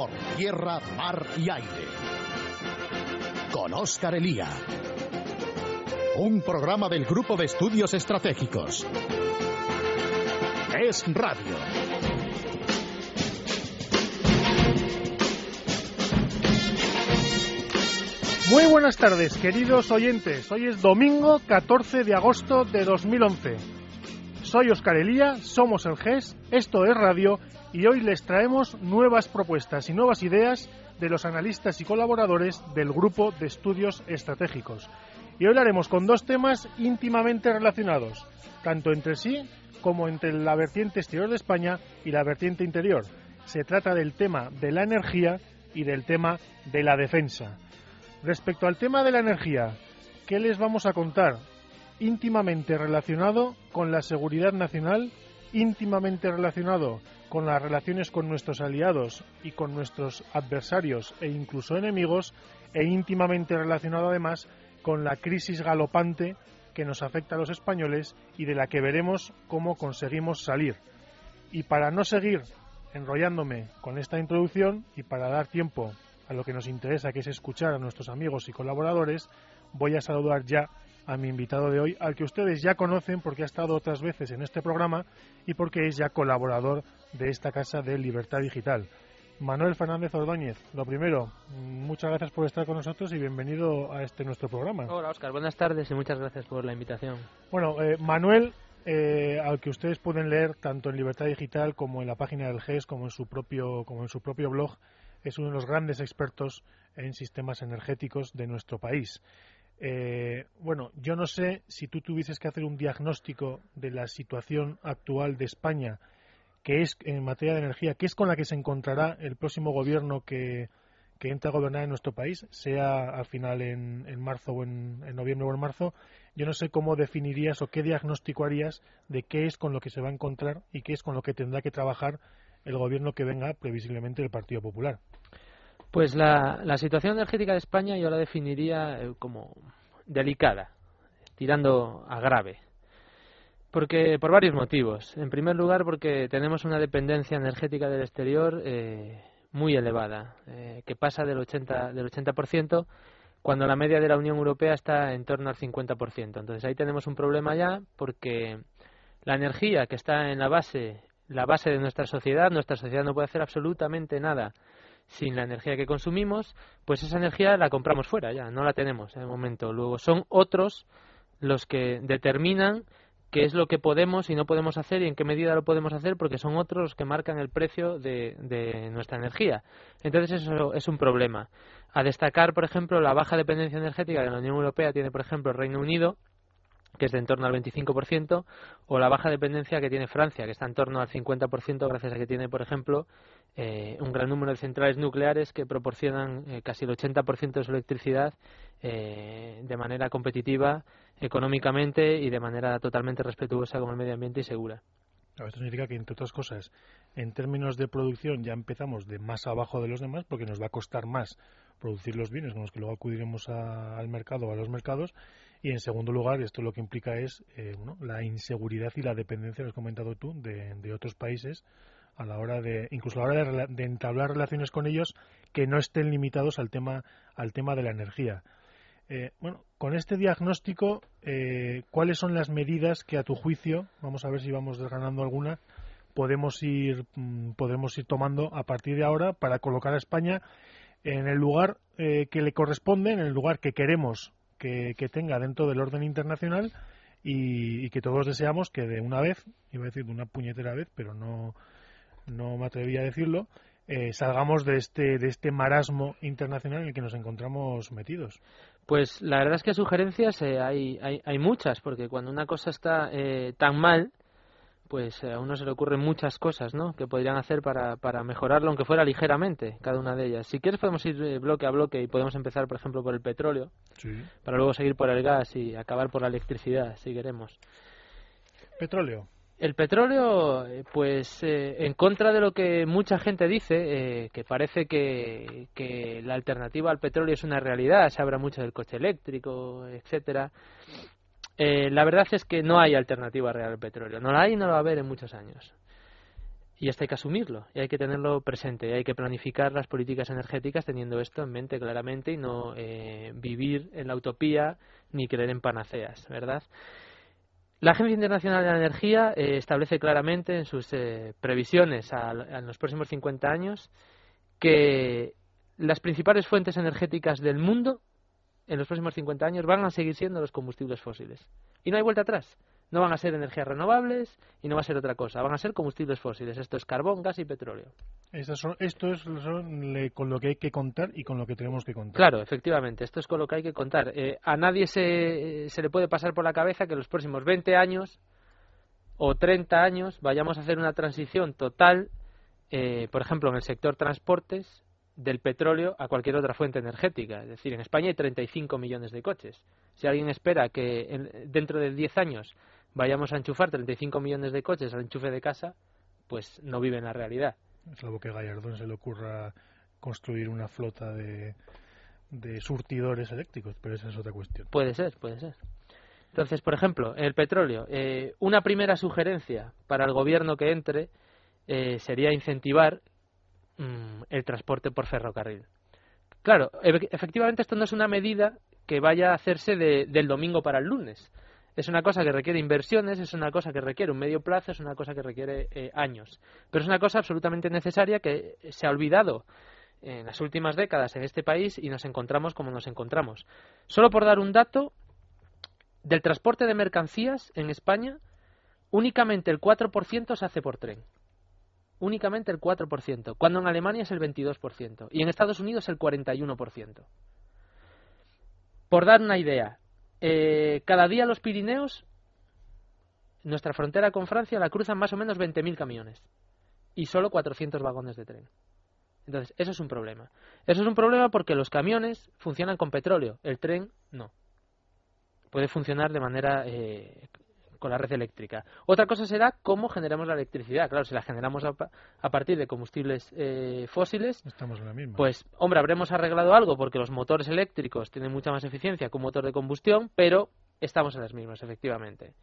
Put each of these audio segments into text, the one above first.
por tierra, mar y aire. Con Óscar Elía. Un programa del Grupo de Estudios Estratégicos. Es Radio. Muy buenas tardes, queridos oyentes. Hoy es domingo 14 de agosto de 2011. Soy Oscar Elía, somos el GES, esto es Radio y hoy les traemos nuevas propuestas y nuevas ideas de los analistas y colaboradores del Grupo de Estudios Estratégicos. Y hoy lo haremos con dos temas íntimamente relacionados, tanto entre sí como entre la vertiente exterior de España y la vertiente interior. Se trata del tema de la energía y del tema de la defensa. Respecto al tema de la energía, ¿qué les vamos a contar? Íntimamente relacionado con la seguridad nacional, íntimamente relacionado con las relaciones con nuestros aliados y con nuestros adversarios e incluso enemigos, e íntimamente relacionado además con la crisis galopante que nos afecta a los españoles y de la que veremos cómo conseguimos salir. Y para no seguir enrollándome con esta introducción y para dar tiempo a lo que nos interesa, que es escuchar a nuestros amigos y colaboradores, voy a saludar ya a mi invitado de hoy, al que ustedes ya conocen porque ha estado otras veces en este programa y porque es ya colaborador de esta casa de Libertad Digital. Manuel Fernández Ordóñez, lo primero, muchas gracias por estar con nosotros y bienvenido a este nuestro programa. Hola Oscar, buenas tardes y muchas gracias por la invitación. Bueno, eh, Manuel, eh, al que ustedes pueden leer tanto en Libertad Digital como en la página del GES, como en su propio, como en su propio blog, es uno de los grandes expertos en sistemas energéticos de nuestro país. Eh, bueno, yo no sé si tú tuvieses que hacer un diagnóstico de la situación actual de España, que es en materia de energía, que es con la que se encontrará el próximo gobierno que, que entre a gobernar en nuestro país, sea al final en, en marzo o en, en, noviembre o en marzo, yo no sé cómo definirías o qué diagnóstico harías de qué es con lo que se va a encontrar y qué es con lo que tendrá que trabajar el gobierno que venga previsiblemente del Partido Popular. Pues la, la situación energética de España yo la definiría eh, como delicada, tirando a grave. Porque por varios motivos. En primer lugar, porque tenemos una dependencia energética del exterior eh, muy elevada, eh, que pasa del 80 del 80% cuando la media de la Unión Europea está en torno al 50%. Entonces ahí tenemos un problema ya porque la energía que está en la base la base de nuestra sociedad, nuestra sociedad no puede hacer absolutamente nada sin la energía que consumimos, pues esa energía la compramos fuera ya, no la tenemos en el momento. Luego son otros los que determinan qué es lo que podemos y no podemos hacer y en qué medida lo podemos hacer porque son otros los que marcan el precio de, de nuestra energía. Entonces eso es un problema. A destacar, por ejemplo, la baja dependencia energética que la Unión Europea tiene, por ejemplo, el Reino Unido, que es de en torno al 25%, o la baja dependencia que tiene Francia, que está en torno al 50%, gracias a que tiene, por ejemplo, eh, un gran número de centrales nucleares que proporcionan eh, casi el 80% de su electricidad eh, de manera competitiva, económicamente y de manera totalmente respetuosa con el medio ambiente y segura. Esto significa que, entre otras cosas, en términos de producción ya empezamos de más abajo de los demás porque nos va a costar más producir los bienes con los que luego acudiremos a, al mercado o a los mercados y en segundo lugar, esto lo que implica es eh, bueno, la inseguridad y la dependencia, lo has comentado tú, de, otros países a la hora de, incluso a la hora de, de, entablar relaciones con ellos que no estén limitados al tema, al tema de la energía. Eh, bueno, con este diagnóstico, eh, ¿cuáles son las medidas que a tu juicio, vamos a ver si vamos desgranando alguna, podemos ir, mm, podemos ir tomando a partir de ahora para colocar a España en el lugar eh, que le corresponde, en el lugar que queremos que, tenga dentro del orden internacional y, y, que todos deseamos que de una vez, iba a decir de una puñetera vez, pero no, no me atreví a decirlo, eh, salgamos de este, de este marasmo internacional en el que nos encontramos metidos. Pues la verdad es que sugerencias eh, hay, hay, hay, muchas, porque cuando una cosa está eh, tan mal, pues a uno se le ocurren muchas cosas, ¿no? Que podrían hacer para, para mejorarlo, aunque fuera ligeramente, cada una de ellas. Si quieres podemos ir eh, bloque a bloque y podemos empezar, por ejemplo, por el petróleo, sí. para luego seguir por el gas y acabar por la electricidad, si queremos. Petróleo. El petróleo, pues eh, en contra de lo que mucha gente dice, eh, que parece que, que, la alternativa al petróleo es una realidad, se habla mucho del coche eléctrico, etcétera. Eh, la verdad es que no hay alternativa real al petróleo, no la hay y no la va a haber en muchos años. Y esto hay que asumirlo y hay que tenerlo presente. Y hay que planificar las políticas energéticas teniendo esto en mente claramente y no eh, vivir en la utopía ni creer en panaceas, ¿verdad? La Agencia Internacional de la Energía eh, establece claramente en sus eh, previsiones a, a, los próximos 50 años que las principales fuentes energéticas del mundo en los próximos 50 años van a seguir siendo los combustibles fósiles. Y no hay vuelta atrás. No van a ser energías renovables y no va a ser otra cosa. Van a ser combustibles fósiles. Esto es carbón, gas y petróleo. Son, esto es con lo que hay que contar y con lo que tenemos que contar. Claro, efectivamente. Esto es con lo que hay que contar. Eh, a nadie se, se le puede pasar por la cabeza que los próximos 20 años o 30 años vayamos a hacer una transición total, eh, por ejemplo, en el sector transportes, del petróleo a cualquier otra fuente energética. Es decir, en España hay 35 millones de coches. Si alguien espera que dentro de 10 años vayamos a enchufar 35 millones de coches al enchufe de casa, pues no vive en la realidad. Es algo que a Gallardón se le ocurra construir una flota de, de surtidores eléctricos, pero esa es otra cuestión. Puede ser, puede ser. Entonces, por ejemplo, el petróleo. Eh, una primera sugerencia para el gobierno que entre eh, sería incentivar mm, el transporte por ferrocarril. Claro, efectivamente esto no es una medida que vaya a hacerse del domingo para el lunes es una cosa que requiere inversiones, es una cosa que requiere un medio plazo, es una cosa que requiere eh, años. Pero es una cosa absolutamente necesaria que se ha olvidado en las últimas décadas en este país y nos encontramos como nos encontramos. Solo por dar un dato, del transporte de mercancías en España, únicamente el 4% se hace por tren. Únicamente el 4%, cuando en Alemania es el 22% y en Estados Unidos el 41%. Por dar una idea, eh, cada día los Pirineos, nuestra frontera con Francia, la cruzan más o menos 20.000 camiones y solo 400 vagones de tren. Entonces, eso es un problema. Eso es un problema porque los camiones funcionan con petróleo, el tren no. Puede funcionar de manera eh, con la red eléctrica. Otra cosa será cómo generamos la electricidad. Claro, si la generamos a, partir de combustibles eh, fósiles, Estamos en la misma. pues, hombre, habremos arreglado algo porque los motores eléctricos tienen mucha más eficiencia que un motor de combustión, pero estamos en las mismas, efectivamente.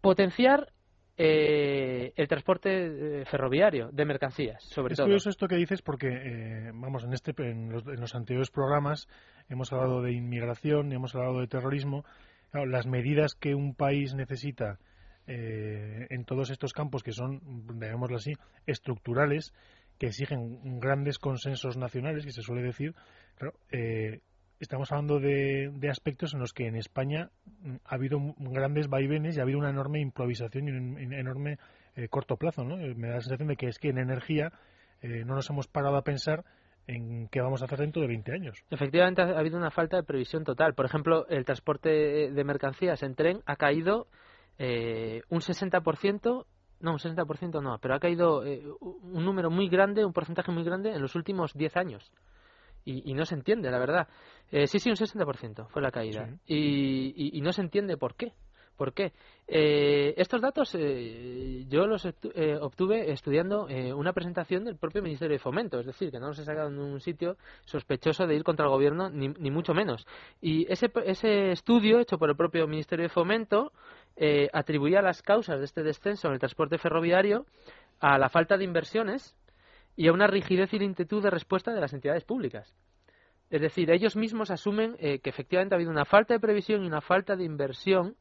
Potenciar eh, el transporte eh, ferroviario de mercancías, sobre es todo. Es curioso esto que dices porque, vamos, en, este, en los, en los anteriores programas hemos hablado de inmigración, hemos hablado de terrorismo las medidas que un país necesita eh, en todos estos campos que son, digámoslo así, estructurales, que exigen grandes consensos nacionales, que se suele decir, claro, eh, estamos hablando de, aspectos en los que en España mm, ha habido grandes vaivenes y ha habido una enorme improvisación y un enorme eh, corto plazo. ¿no? Me da la sensación de que es que en energía no nos hemos parado a pensar en qué vamos a hacer dentro de 20 años. Efectivamente, ha habido una falta de previsión total. Por ejemplo, el transporte de mercancías en tren ha caído eh, un 60%, no, un 60% no, pero ha caído eh, un número muy grande, un porcentaje muy grande en los últimos 10 años. Y, no se entiende, la verdad. Eh, sí, sí, un 60% fue la caída. y, no se entiende por qué. ¿Por qué? Eh, estos datos eh, yo los eh, obtuve estudiando una presentación del propio Ministerio de Fomento, es decir, que no los he sacado en un sitio sospechoso de ir contra el gobierno, ni, mucho menos. Y ese, ese estudio, hecho por el propio Ministerio de Fomento, atribuía las causas de este descenso en el transporte ferroviario a la falta de inversiones y a una rigidez y lentitud de respuesta de las entidades públicas. Es decir, ellos mismos asumen que efectivamente ha habido una falta de previsión y una falta de inversión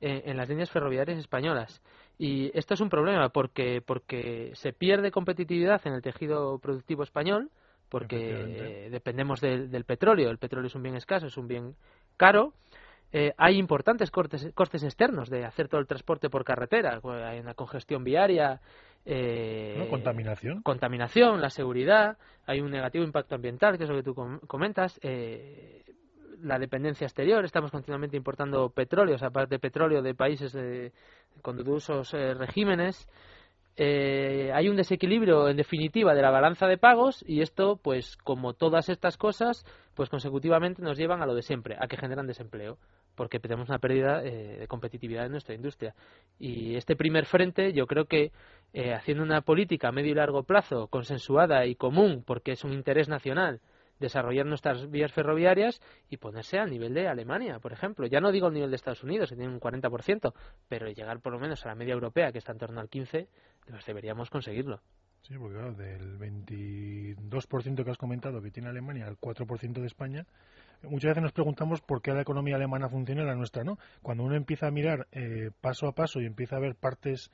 en, las líneas ferroviarias españolas. Y esto es un problema porque, porque se pierde competitividad en el tejido productivo español, porque dependemos del, petróleo. El petróleo es un bien escaso, es un bien caro. Eh, hay importantes cortes, costes externos de hacer todo el transporte por carretera. Hay una congestión viaria. Eh, contaminación. Contaminación, la seguridad. Hay un negativo impacto ambiental, que es lo que tú comentas. Eh, la dependencia exterior, estamos continuamente importando petróleo, aparte de petróleo de países de, con dudosos eh, regímenes. Eh, hay un desequilibrio, en definitiva, de la balanza de pagos y esto, pues, como todas estas cosas, pues consecutivamente nos llevan a lo de siempre, a que generan desempleo, porque tenemos una pérdida eh, de competitividad en nuestra industria. Y este primer frente, yo creo que haciendo una política a medio y largo plazo, consensuada y común, porque es un interés nacional, desarrollar nuestras vías ferroviarias y ponerse al nivel de Alemania, por ejemplo. Ya no digo el nivel de Estados Unidos, que tiene un 40%, pero llegar por lo menos a la media europea, que está en torno al 15%, pues deberíamos conseguirlo. Sí, porque claro, del 22% que has comentado que tiene Alemania al 4% de España, muchas veces nos preguntamos por qué la economía alemana funciona y la nuestra no. Cuando uno empieza a mirar eh, paso a paso y empieza a ver partes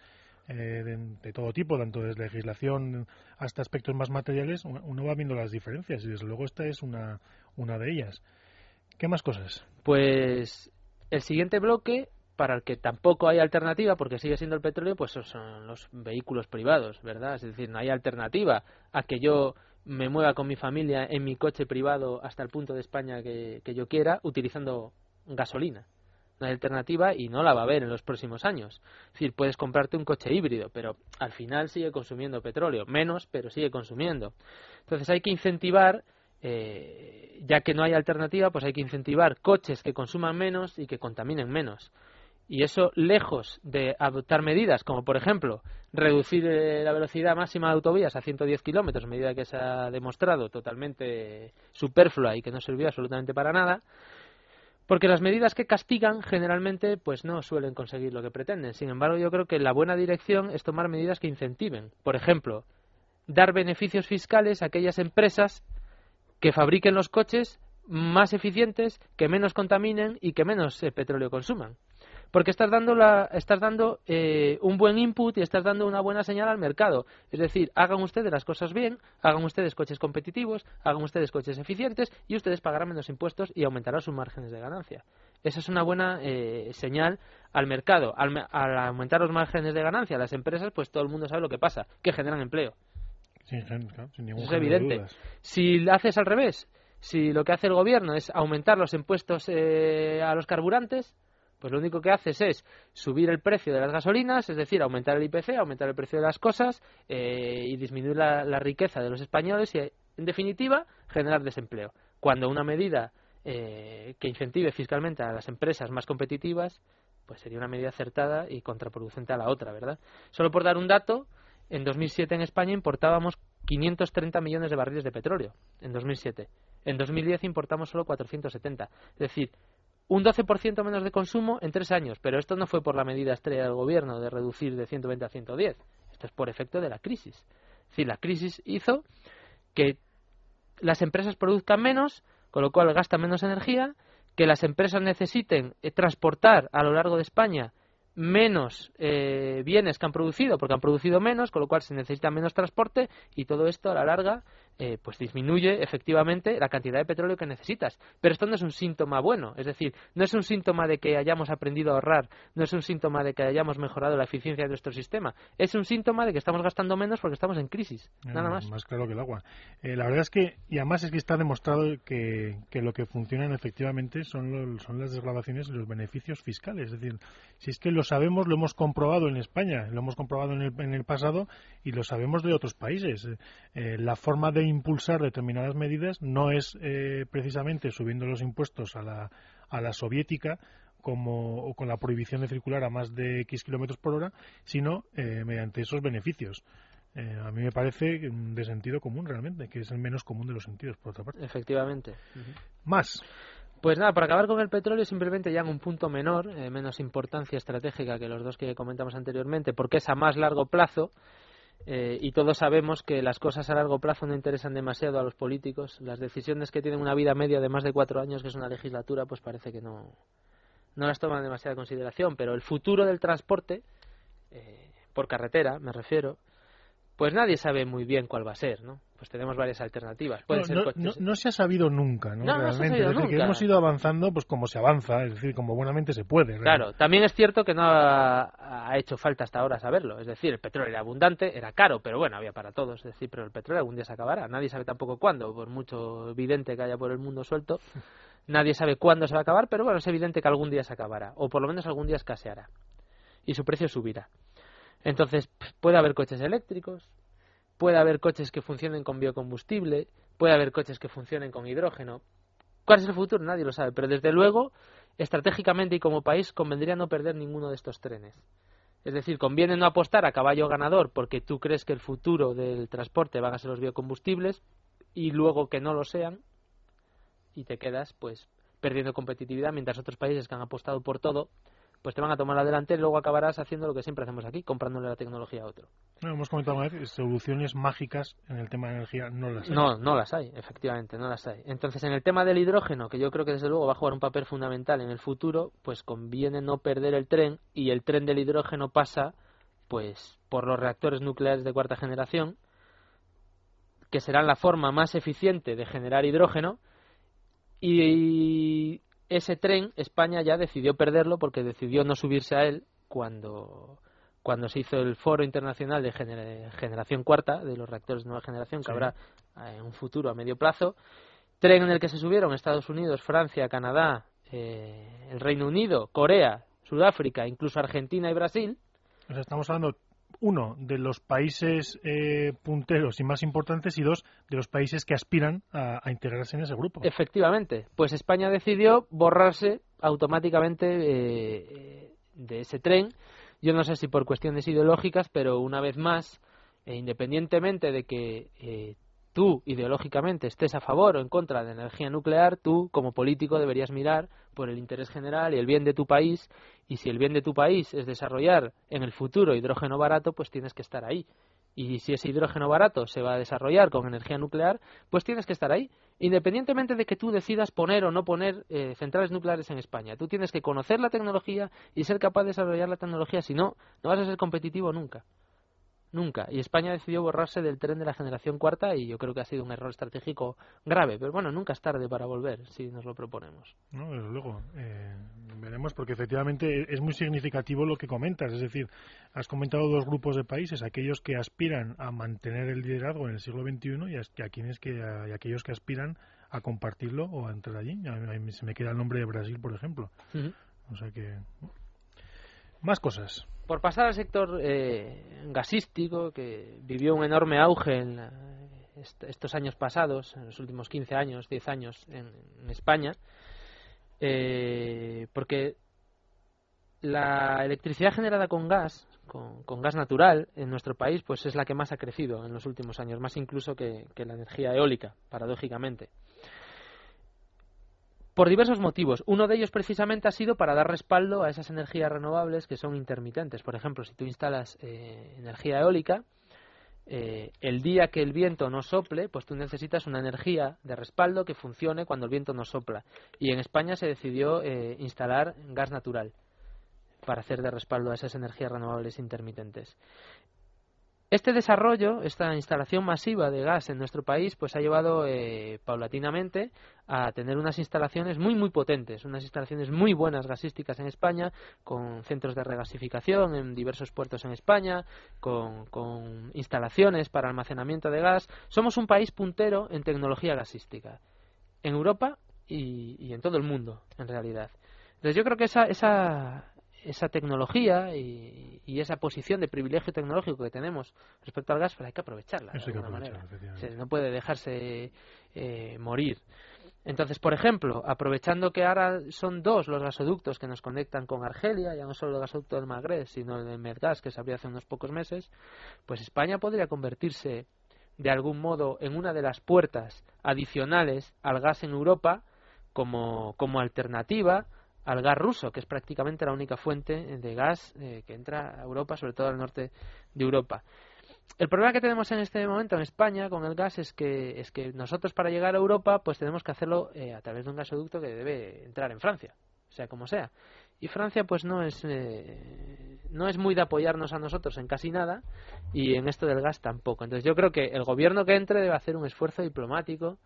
eh, de, todo tipo, tanto desde legislación hasta aspectos más materiales, uno va viendo las diferencias y desde luego esta es una, una de ellas. ¿Qué más cosas? Pues el siguiente bloque, para el que tampoco hay alternativa, porque sigue siendo el petróleo, pues son los vehículos privados, ¿verdad? Es decir, no hay alternativa a que yo me mueva con mi familia en mi coche privado hasta el punto de España que yo quiera utilizando gasolina alternativa y no la va a haber en los próximos años. Es decir, puedes comprarte un coche híbrido, pero al final sigue consumiendo petróleo, menos, pero sigue consumiendo. Entonces hay que incentivar, eh, ya que no hay alternativa, pues hay que incentivar coches que consuman menos y que contaminen menos. Y eso, lejos de adoptar medidas como, por ejemplo, reducir eh, la velocidad máxima de autovías a 110 kilómetros, medida que se ha demostrado totalmente superflua y que no sirvió absolutamente para nada, porque las medidas que castigan generalmente pues no suelen conseguir lo que pretenden. Sin embargo, yo creo que la buena dirección es tomar medidas que incentiven. Por ejemplo, dar beneficios fiscales a aquellas empresas que fabriquen los coches más eficientes, que menos contaminen y que menos eh, petróleo consuman porque estás dando, la, estás dando eh, un buen input y estás dando una buena señal al mercado. Es decir, hagan ustedes las cosas bien, hagan ustedes coches competitivos, hagan ustedes coches eficientes y ustedes pagarán menos impuestos y aumentarán sus márgenes de ganancia. Esa es una buena eh, señal al mercado. Al, aumentar los márgenes de ganancia a las empresas, pues todo el mundo sabe lo que pasa, que generan empleo. sin ningún es evidente. Si haces al revés, si lo que hace el gobierno es aumentar los impuestos eh, a los carburantes, pues lo único que haces es subir el precio de las gasolinas, es decir, aumentar el IPC, aumentar el precio de las cosas eh, y disminuir la, riqueza de los españoles y, en definitiva, generar desempleo. Cuando una medida eh, que incentive fiscalmente a las empresas más competitivas, pues sería una medida acertada y contraproducente a la otra, ¿verdad? Solo por dar un dato, en 2007 en España importábamos 530 millones de barriles de petróleo, en 2007. En 2010 importamos solo 470. Es decir, un 12% menos de consumo en tres años, pero esto no fue por la medida estrella del gobierno de reducir de 120 a 110, esto es por efecto de la crisis. Es decir, la crisis hizo que las empresas produzcan menos, con lo cual gastan menos energía, que las empresas necesiten eh, transportar a lo largo de España menos eh, bienes que han producido, porque han producido menos, con lo cual se necesita menos transporte y todo esto a la larga eh, pues disminuye efectivamente la cantidad de petróleo que necesitas. Pero esto no es un síntoma bueno, es decir, no es un síntoma de que hayamos aprendido a ahorrar, no es un síntoma de que hayamos mejorado la eficiencia de nuestro sistema, es un síntoma de que estamos gastando menos porque estamos en crisis, nada más. Más claro que el agua. Eh, la verdad es que, y además es que está demostrado que, que lo que funciona efectivamente son, son las desgravaciones y los beneficios fiscales. Es decir, si es que lo sabemos, lo hemos comprobado en España, lo hemos comprobado en el, en el pasado y lo sabemos de otros países. Eh, la forma de impulsar determinadas medidas no es eh, precisamente subiendo los impuestos a la, a la soviética como o con la prohibición de circular a más de X kilómetros por hora, sino eh, mediante esos beneficios. Eh, a mí me parece de sentido común realmente, que es el menos común de los sentidos, por otra parte. Efectivamente. Más. Pues nada, para acabar con el petróleo, simplemente ya en un punto menor, menos importancia estratégica que los dos que comentamos anteriormente, porque es a más largo plazo, eh, y todos sabemos que las cosas a largo plazo no interesan demasiado a los políticos. Las decisiones que tienen una vida media de más de cuatro años, que es una legislatura, pues parece que no, no las toman demasiada consideración. Pero el futuro del transporte, eh, por carretera, me refiero, pues nadie sabe muy bien cuál va a ser, ¿no? Pues tenemos varias alternativas. no, se ha sabido nunca, ¿no? Realmente. es decir, que hemos ido avanzando, pues como se avanza, es decir, como buenamente se puede. Claro, también es cierto que no ha, hecho falta hasta ahora saberlo. Es decir, el petróleo era abundante, era caro, pero bueno, había para todos. Es decir, pero el petróleo algún día se acabará. Nadie sabe tampoco cuándo, por mucho evidente que haya por el mundo suelto. Nadie sabe cuándo se va a acabar, pero bueno, es evidente que algún día se acabará, o por lo menos algún día escaseará. Y su precio subirá. Entonces, puede haber coches eléctricos, puede haber coches que funcionen con biocombustible, puede haber coches que funcionen con hidrógeno. ¿Cuál es el futuro? Nadie lo sabe, pero desde luego, estratégicamente y como país, convendría no perder ninguno de estos trenes. Es decir, conviene no apostar a caballo ganador porque tú crees que el futuro del transporte van a ser los biocombustibles y luego que no lo sean, y te quedas pues perdiendo competitividad mientras otros países que han apostado por todo pues te van a tomar adelante y luego acabarás haciendo lo que siempre hacemos aquí, comprándole la tecnología a otro. No, hemos comentado una vez, soluciones mágicas en el tema de energía no las hay. No, no las hay, efectivamente, no las hay. Entonces, en el tema del hidrógeno, que yo creo que desde luego va a jugar un papel fundamental en el futuro, pues conviene no perder el tren y el tren del hidrógeno pasa pues por los reactores nucleares de cuarta generación, que serán la forma más eficiente de generar hidrógeno y ese tren España ya decidió perderlo porque decidió no subirse a él cuando cuando se hizo el foro internacional de generación cuarta de los reactores de nueva generación que habrá eh, en un futuro a medio plazo. Tren en el que se subieron Estados Unidos Francia Canadá eh, el Reino Unido Corea Sudáfrica incluso Argentina y Brasil. Estamos hablando uno, de los países eh, punteros y más importantes y dos, de los países que aspiran a, integrarse en ese grupo. Efectivamente, pues España decidió borrarse automáticamente eh, de ese tren. Yo no sé si por cuestiones ideológicas, pero una vez más, e independientemente de que tú ideológicamente estés a favor o en contra de la energía nuclear, tú como político deberías mirar por el interés general y el bien de tu país y si el bien de tu país es desarrollar en el futuro hidrógeno barato, pues tienes que estar ahí. Y si ese hidrógeno barato se va a desarrollar con energía nuclear, pues tienes que estar ahí, independientemente de que tú decidas poner o no poner eh, centrales nucleares en España. Tú tienes que conocer la tecnología y ser capaz de desarrollar la tecnología, si no, no vas a ser competitivo nunca. Nunca. Y España decidió borrarse del tren de la generación cuarta y yo creo que ha sido un error estratégico grave. Pero bueno, nunca es tarde para volver si nos lo proponemos. No, desde luego. Eh, veremos porque efectivamente es muy significativo lo que comentas. Es decir, has comentado dos grupos de países, aquellos que aspiran a mantener el liderazgo en el siglo XXI y, a, quienes que, y aquellos que aspiran a compartirlo o a entrar allí. A mí, se me queda el nombre de Brasil, por ejemplo. O sea que... Más cosas. Por pasar al sector eh, gasístico, que vivió un enorme auge en estos años pasados, en los últimos 15 años, 10 años en, España, eh, porque la electricidad generada con gas, con, gas natural, en nuestro país, pues es la que más ha crecido en los últimos años, más incluso que la energía eólica, paradójicamente por diversos motivos. Uno de ellos precisamente ha sido para dar respaldo a esas energías renovables que son intermitentes. Por ejemplo, si tú instalas eh, energía eólica, eh, el día que el viento no sople, pues tú necesitas una energía de respaldo que funcione cuando el viento no sopla. Y en España se decidió eh, instalar gas natural para hacer de respaldo a esas energías renovables intermitentes. Este desarrollo, esta instalación masiva de gas en nuestro país, pues ha llevado eh, paulatinamente a tener unas instalaciones muy muy potentes, unas instalaciones muy buenas gasísticas en España, con centros de regasificación en diversos puertos en España, con, instalaciones para almacenamiento de gas. Somos un país puntero en tecnología gasística, en Europa y, y en todo el mundo, en realidad. Entonces yo creo que esa, esa, esa tecnología y, esa posición de privilegio tecnológico que tenemos respecto al gas, pues hay que aprovecharla de alguna manera. no puede dejarse eh, morir. Entonces, por ejemplo, aprovechando que ahora son dos los gasoductos que nos conectan con Argelia, ya no solo el gasoducto del Magreb, sino el de Medgas que se abrió hace unos pocos meses, pues España podría convertirse de algún modo en una de las puertas adicionales al gas en Europa como, como alternativa al gas ruso, que es prácticamente la única fuente de gas eh, que entra a Europa, sobre todo al norte de Europa. El problema que tenemos en este momento en España con el gas es que, es que nosotros para llegar a Europa pues tenemos que hacerlo eh, a través de un gasoducto que debe entrar en Francia, sea como sea. Y Francia pues no es, eh, no es muy de apoyarnos a nosotros en casi nada y en esto del gas tampoco. Entonces yo creo que el gobierno que entre debe hacer un esfuerzo diplomático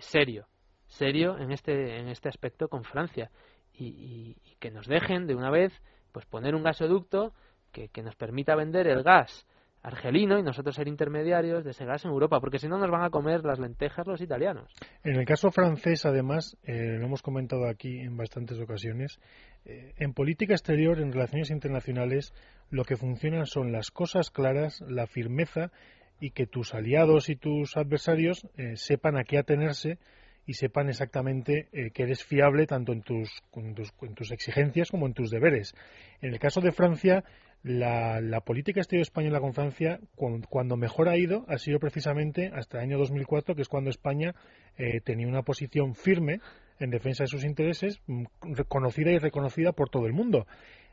serio, serio en este, en este aspecto con Francia y, que nos dejen de una vez pues poner un gasoducto que, nos permita vender el gas argelino y nosotros ser intermediarios de ese gas en Europa, porque si no nos van a comer las lentejas los italianos. En el caso francés, además, eh, lo hemos comentado aquí en bastantes ocasiones, eh, en política exterior, en relaciones internacionales, lo que funcionan son las cosas claras, la firmeza y que tus aliados y tus adversarios eh, sepan a qué atenerse y sepan exactamente eh, que eres fiable tanto en tus, en tus, exigencias como en tus deberes. En el caso de Francia, la, la política exterior española con Francia, cuando, mejor ha ido, ha sido precisamente hasta el año 2004, que es cuando España eh, tenía una posición firme en defensa de sus intereses, mm, reconocida y reconocida por todo el mundo.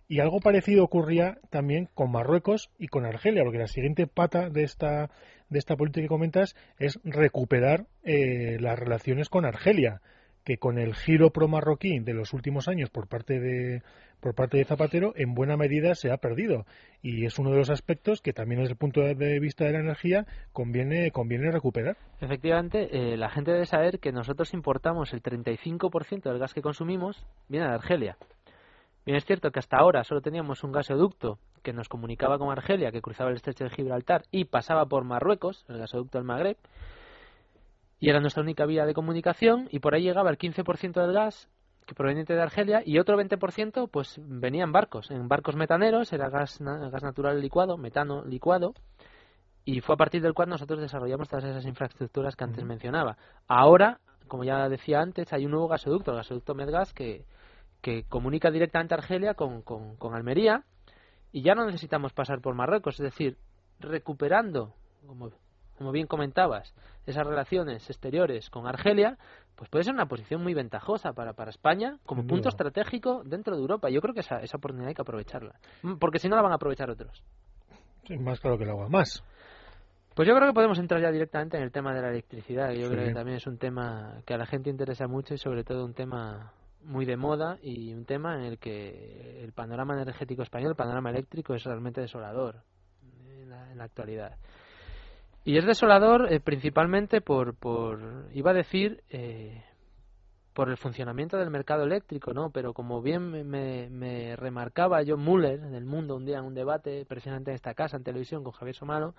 Y algo parecido ocurría también con Marruecos y con Argelia, porque la siguiente pata de esta, de esta política que comentas es recuperar eh, las relaciones con Argelia, que con el giro pro-marroquí de los últimos años por parte de, por parte de Zapatero en buena medida se ha perdido y es uno de los aspectos que también desde el punto de vista de la energía conviene conviene recuperar. Efectivamente, eh, la gente debe saber que nosotros importamos el 35% del gas que consumimos viene de Argelia. Bien es cierto que hasta ahora solo teníamos un gasoducto que nos comunicaba con Argelia, que cruzaba el estrecho de Gibraltar y pasaba por Marruecos, el gasoducto del Magreb, y era nuestra única vía de comunicación y por ahí llegaba el 15% del gas que proveniente de Argelia y otro 20% pues venía en barcos, en barcos metaneros, era gas, gas natural licuado, metano licuado y fue a partir del cual nosotros desarrollamos todas esas infraestructuras que antes mencionaba. Ahora, como ya decía antes, hay un nuevo gasoducto, el gasoducto Medgas, que, que comunica directamente Argelia con, con, con Almería y ya no necesitamos pasar por Marruecos, es decir, recuperando, como como bien comentabas, esas relaciones exteriores con Argelia, pues puede ser una posición muy ventajosa para, para España como punto estratégico dentro de Europa. Yo creo que esa, esa oportunidad hay que aprovecharla, porque si no la van a aprovechar otros. Sí, más claro que el agua, más. Pues yo creo que podemos entrar ya directamente en el tema de la electricidad, que yo creo que también es un tema que a la gente interesa mucho y sobre todo un tema muy de moda y un tema en el que el panorama energético español, el panorama eléctrico es realmente desolador en la, en la actualidad. Y es desolador eh, principalmente por, por, iba a decir, eh, por el funcionamiento del mercado eléctrico, ¿no? Pero como bien me, me remarcaba John Muller en el mundo un día en un debate, precisamente en esta casa, en televisión, con Javier Somalo,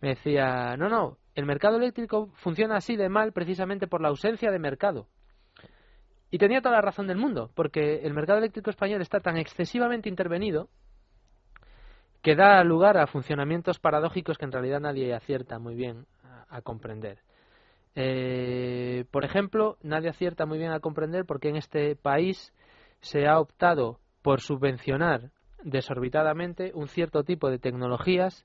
me decía, no, no, el mercado eléctrico funciona así de mal precisamente por la ausencia de mercado. Y tenía toda la razón del mundo, porque el mercado eléctrico español está tan excesivamente intervenido que da lugar a funcionamientos paradójicos que en realidad nadie acierta muy bien a, comprender. Eh, por ejemplo, nadie acierta muy bien a comprender por qué en este país se ha optado por subvencionar desorbitadamente un cierto tipo de tecnologías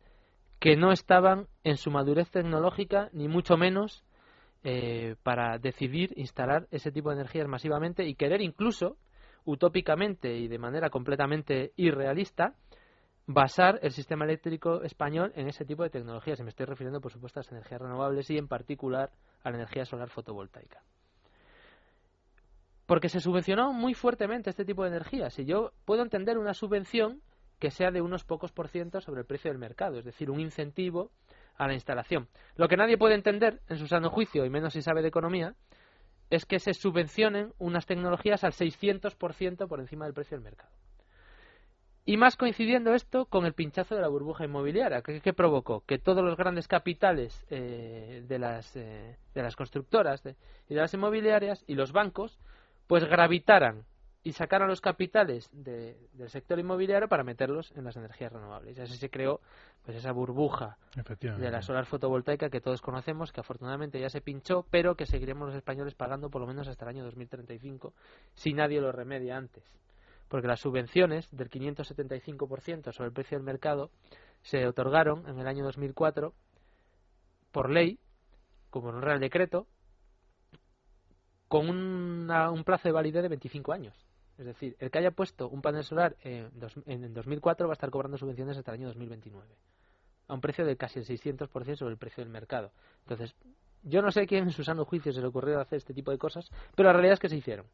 que no estaban en su madurez tecnológica, ni mucho menos eh, para decidir instalar ese tipo de energías masivamente y querer incluso, utópicamente y de manera completamente irrealista, basar el sistema eléctrico español en ese tipo de tecnologías. Y me estoy refiriendo, por supuesto, a las energías renovables y, en particular, a la energía solar fotovoltaica. Porque se subvencionó muy fuertemente este tipo de energías. Y yo puedo entender una subvención que sea de unos pocos por ciento sobre el precio del mercado, es decir, un incentivo a la instalación. Lo que nadie puede entender, en su sano juicio, y menos si sabe de economía, es que se subvencionen unas tecnologías al 600% por encima del precio del mercado. Y más coincidiendo esto con el pinchazo de la burbuja inmobiliaria, que, provocó que todos los grandes capitales eh, de, las, eh, de las constructoras y de las inmobiliarias y los bancos, pues gravitaran y sacaran los capitales del sector inmobiliario para meterlos en las energías renovables. Y así se creó pues esa burbuja de la solar fotovoltaica que todos conocemos, que afortunadamente ya se pinchó, pero que seguiremos los españoles pagando por lo menos hasta el año 2035 si nadie lo remedia antes porque las subvenciones del 575% sobre el precio del mercado se otorgaron en el año 2004 por ley, como en un real decreto, con un plazo de validez de 25 años. Es decir, el que haya puesto un panel solar en, en 2004 va a estar cobrando subvenciones hasta el año 2029, a un precio de casi el 600% sobre el precio del mercado. Entonces, yo no sé quién en su sano juicio se le ocurrió hacer este tipo de cosas, pero la realidad es que se hicieron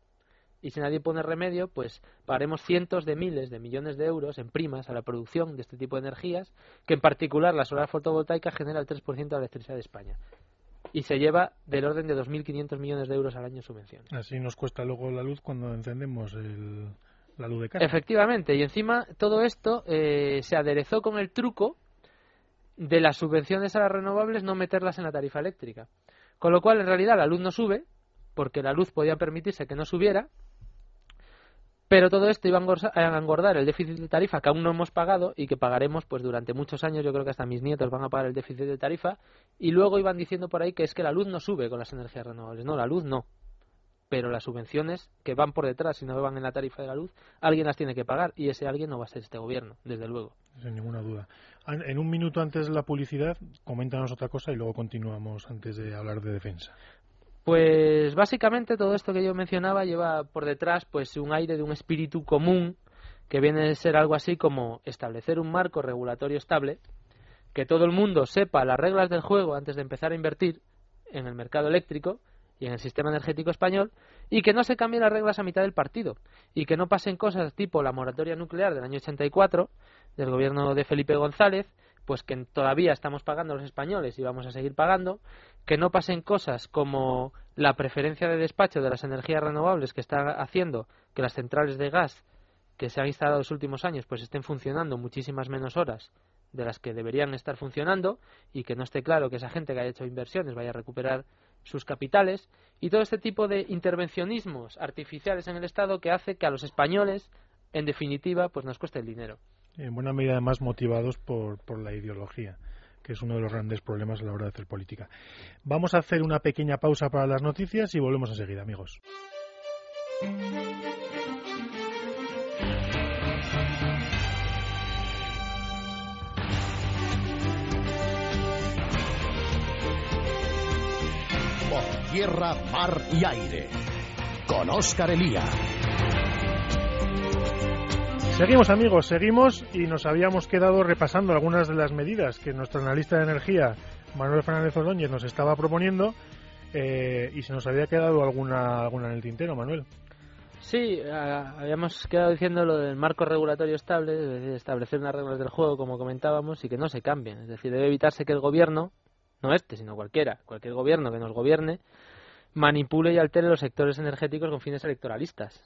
y si nadie pone remedio, pues pagaremos cientos de miles de millones de euros en primas a la producción de este tipo de energías, que en particular la solar fotovoltaica genera el 3% de la electricidad de España. Y se lleva del orden de 2.500 millones de euros al año en subvenciones. Así nos cuesta luego la luz cuando encendemos la luz de casa. Efectivamente, y encima todo esto eh, se aderezó con el truco de las subvenciones a las renovables no meterlas en la tarifa eléctrica. Con lo cual, en realidad, la luz no sube, porque la luz podía permitirse que no subiera, pero todo esto iba a engordar el déficit de tarifa que aún no hemos pagado y que pagaremos pues durante muchos años. Yo creo que hasta mis nietos van a pagar el déficit de tarifa. Y luego iban diciendo por ahí que es que la luz no sube con las energías renovables. No, la luz no. pero las subvenciones que van por detrás y no van en la tarifa de la luz, alguien las tiene que pagar y ese alguien no va a ser este gobierno, desde luego. Sin ninguna duda. En un minuto antes de la publicidad, coméntanos otra cosa y luego continuamos antes de hablar de defensa. Pues básicamente todo esto que yo mencionaba lleva por detrás pues un aire de un espíritu común que viene a ser algo así como establecer un marco regulatorio estable, que todo el mundo sepa las reglas del juego antes de empezar a invertir en el mercado eléctrico y en el sistema energético español y que no se cambien las reglas a mitad del partido y que no pasen cosas tipo la moratoria nuclear del año 84 del gobierno de Felipe González, pues que todavía estamos pagando los españoles y vamos a seguir pagando, que no pasen cosas como la preferencia de despacho de las energías renovables que está haciendo que las centrales de gas que se han instalado en los últimos años pues estén funcionando muchísimas menos horas de las que deberían estar funcionando y que no esté claro que esa gente que haya hecho inversiones vaya a recuperar sus capitales y todo este tipo de intervencionismos artificiales en el Estado que hace que a los españoles, en definitiva, pues nos cueste el dinero. En buena medida, además, motivados por, por la ideología que es uno de los grandes problemas a la hora de hacer política. Vamos a hacer una pequeña pausa para las noticias y volvemos enseguida, amigos. tierra, mar y aire. Con Óscar Elía. Seguimos amigos, seguimos y nos habíamos quedado repasando algunas de las medidas que nuestro analista de energía, Manuel Fernández Ordóñez, nos estaba proponiendo eh, y se nos había quedado alguna, alguna en el tintero, Manuel. Sí, habíamos quedado diciendo lo del marco regulatorio estable, es decir, establecer unas reglas del juego, como comentábamos, y que no se cambien. Es decir, debe evitarse que el gobierno, no este, sino cualquiera, cualquier gobierno que nos gobierne, manipule y altere los sectores energéticos con fines electoralistas.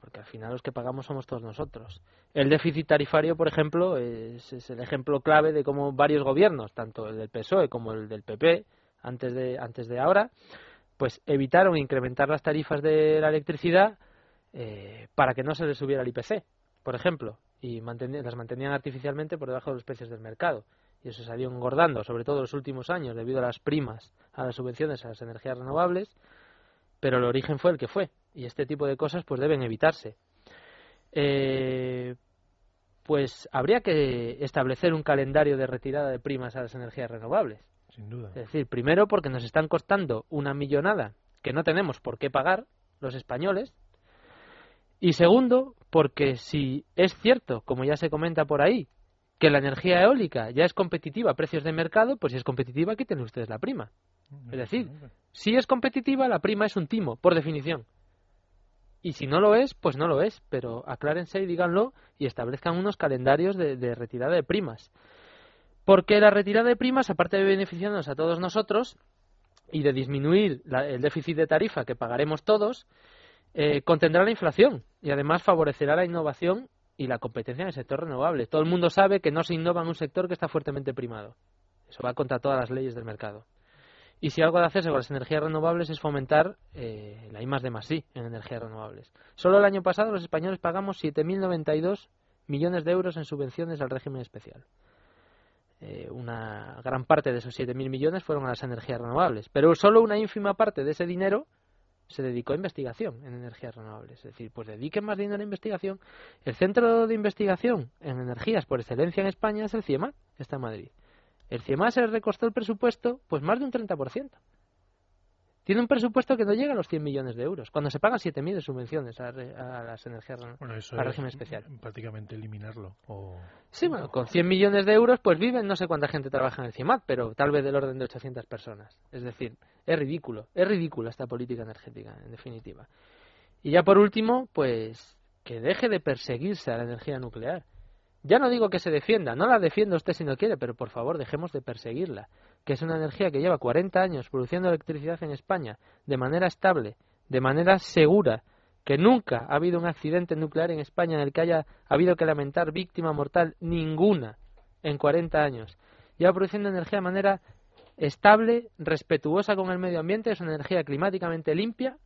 Porque al final los que pagamos somos todos nosotros. El déficit tarifario, por ejemplo, es, es el ejemplo clave de cómo varios gobiernos, tanto el del PSOE como el del PP, antes de, antes de ahora, pues evitaron incrementar las tarifas de la electricidad eh, para que no se les subiera el IPC, por ejemplo, y las mantenían artificialmente por debajo de los precios del mercado y eso salió engordando, sobre todo en los últimos años, debido a las primas, a las subvenciones a las energías renovables, pero el origen fue el que fue, y este tipo de cosas pues deben evitarse. Eh, pues habría que establecer un calendario de retirada de primas a las energías renovables. Sin duda. Es decir, primero porque nos están costando una millonada que no tenemos por qué pagar los españoles, y segundo, porque si es cierto, como ya se comenta por ahí, que la energía eólica ya es competitiva a precios de mercado, pues si es competitiva, quiten ustedes la prima. Es decir, si es competitiva, la prima es un timo, por definición. Y si no lo es, pues no lo es, pero aclárense y díganlo y establezcan unos calendarios de, retirada de primas. Porque la retirada de primas, aparte de beneficiarnos a todos nosotros y de disminuir el déficit de tarifa que pagaremos todos, eh, contendrá la inflación y además favorecerá la innovación y la competencia en el sector renovable. Todo el mundo sabe que no se innova en un sector que está fuertemente primado. Eso va contra todas las leyes del mercado. Y si algo de hacerse con las energías renovables es fomentar eh, la I más de más en energías renovables. Solo el año pasado los españoles pagamos 7.092 millones de euros en subvenciones al régimen especial. Eh, una gran parte de esos 7.000 millones fueron a las energías renovables, pero solo una ínfima parte de ese dinero se dedicó a investigación en energías renovables. Es decir, pues dediquen más dinero a investigación. El centro de investigación en energías por excelencia en España es el CIEMA, está en Madrid. El CIEMA se le recostó el presupuesto pues más de un 30% tiene un presupuesto que no llega a los 100 millones de euros, cuando se pagan 7.000 de subvenciones a, las energías bueno, a régimen especial. Prácticamente eliminarlo. Sí, bueno, con 100 millones de euros pues viven, no sé cuánta gente trabaja en el CIMAT, pero tal vez del orden de 800 personas. Es decir, es ridículo, es ridícula esta política energética, en definitiva. Y ya por último, pues que deje de perseguirse a la energía nuclear. Ya no digo que se defienda, no la defienda usted si no quiere, pero por favor dejemos de perseguirla, que es una energía que lleva 40 años produciendo electricidad en España de manera estable, de manera segura, que nunca ha habido un accidente nuclear en España en el que haya habido que lamentar víctima mortal ninguna en 40 años. Lleva produciendo energía de manera estable, respetuosa con el medio ambiente, es una energía climáticamente limpia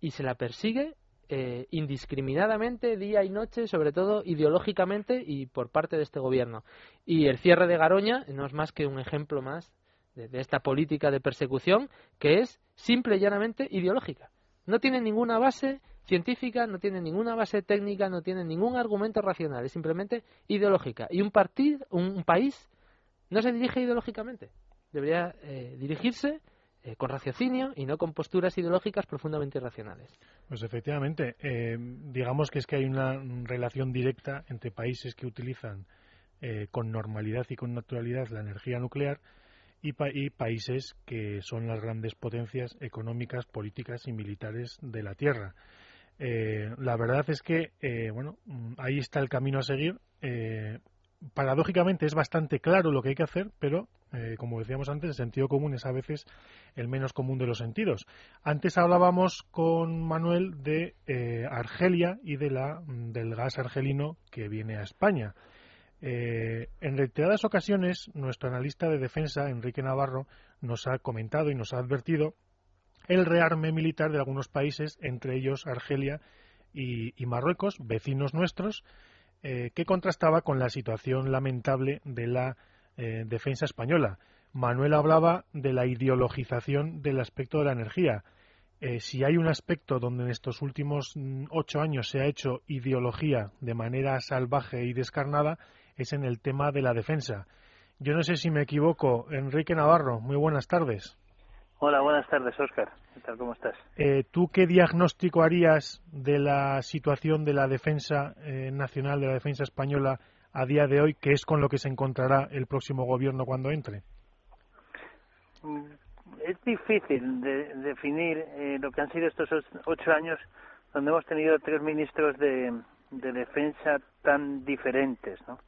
y se la persigue eh, indiscriminadamente, día y noche, sobre todo ideológicamente y por parte de este gobierno. Y el cierre de Garoña no es más que un ejemplo más de, esta política de persecución que es simple y llanamente ideológica. No tienen ninguna base científica, no tienen ninguna base técnica, no tienen ningún argumento racional, es simplemente ideológica. Y un partido, un, país, no se dirige ideológicamente. Debería eh, dirigirse eh, con raciocinio y no con posturas ideológicas profundamente irracionales. Pues efectivamente, eh, digamos que es que hay una relación directa entre países que utilizan eh, con normalidad y con naturalidad la energía nuclear y, países que son las grandes potencias económicas, políticas y militares de la Tierra. la verdad es que, bueno, ahí está el camino a seguir paradójicamente es bastante claro lo que hay que hacer, pero eh, como decíamos antes, el sentido común es a veces el menos común de los sentidos. Antes hablábamos con Manuel de eh, Argelia y de la, mm, del gas argelino que viene a España. Eh, en reiteradas ocasiones, nuestro analista de defensa, Enrique Navarro, nos ha comentado y nos ha advertido el rearme militar de algunos países, entre ellos Argelia y Marruecos, vecinos nuestros, eh, que contrastaba con la situación lamentable de la eh, defensa española. Manuel hablaba de la ideologización del aspecto de la energía. Eh, si hay un aspecto donde en estos últimos mm, ocho años se ha hecho ideología de manera salvaje y descarnada, es en el tema de la defensa. Yo no sé si me equivoco. Enrique Navarro, muy buenas tardes. Hola, buenas tardes, Óscar. ¿Qué tal? ¿Cómo estás? Eh, ¿Tú qué diagnóstico harías de la situación de la defensa eh, nacional, de la defensa española a día de hoy, que es con lo que se encontrará el próximo gobierno cuando entre? Mm, es difícil de, definir eh, lo que han sido estos ocho años donde hemos tenido tres ministros de, de defensa tan diferentes. ¿no?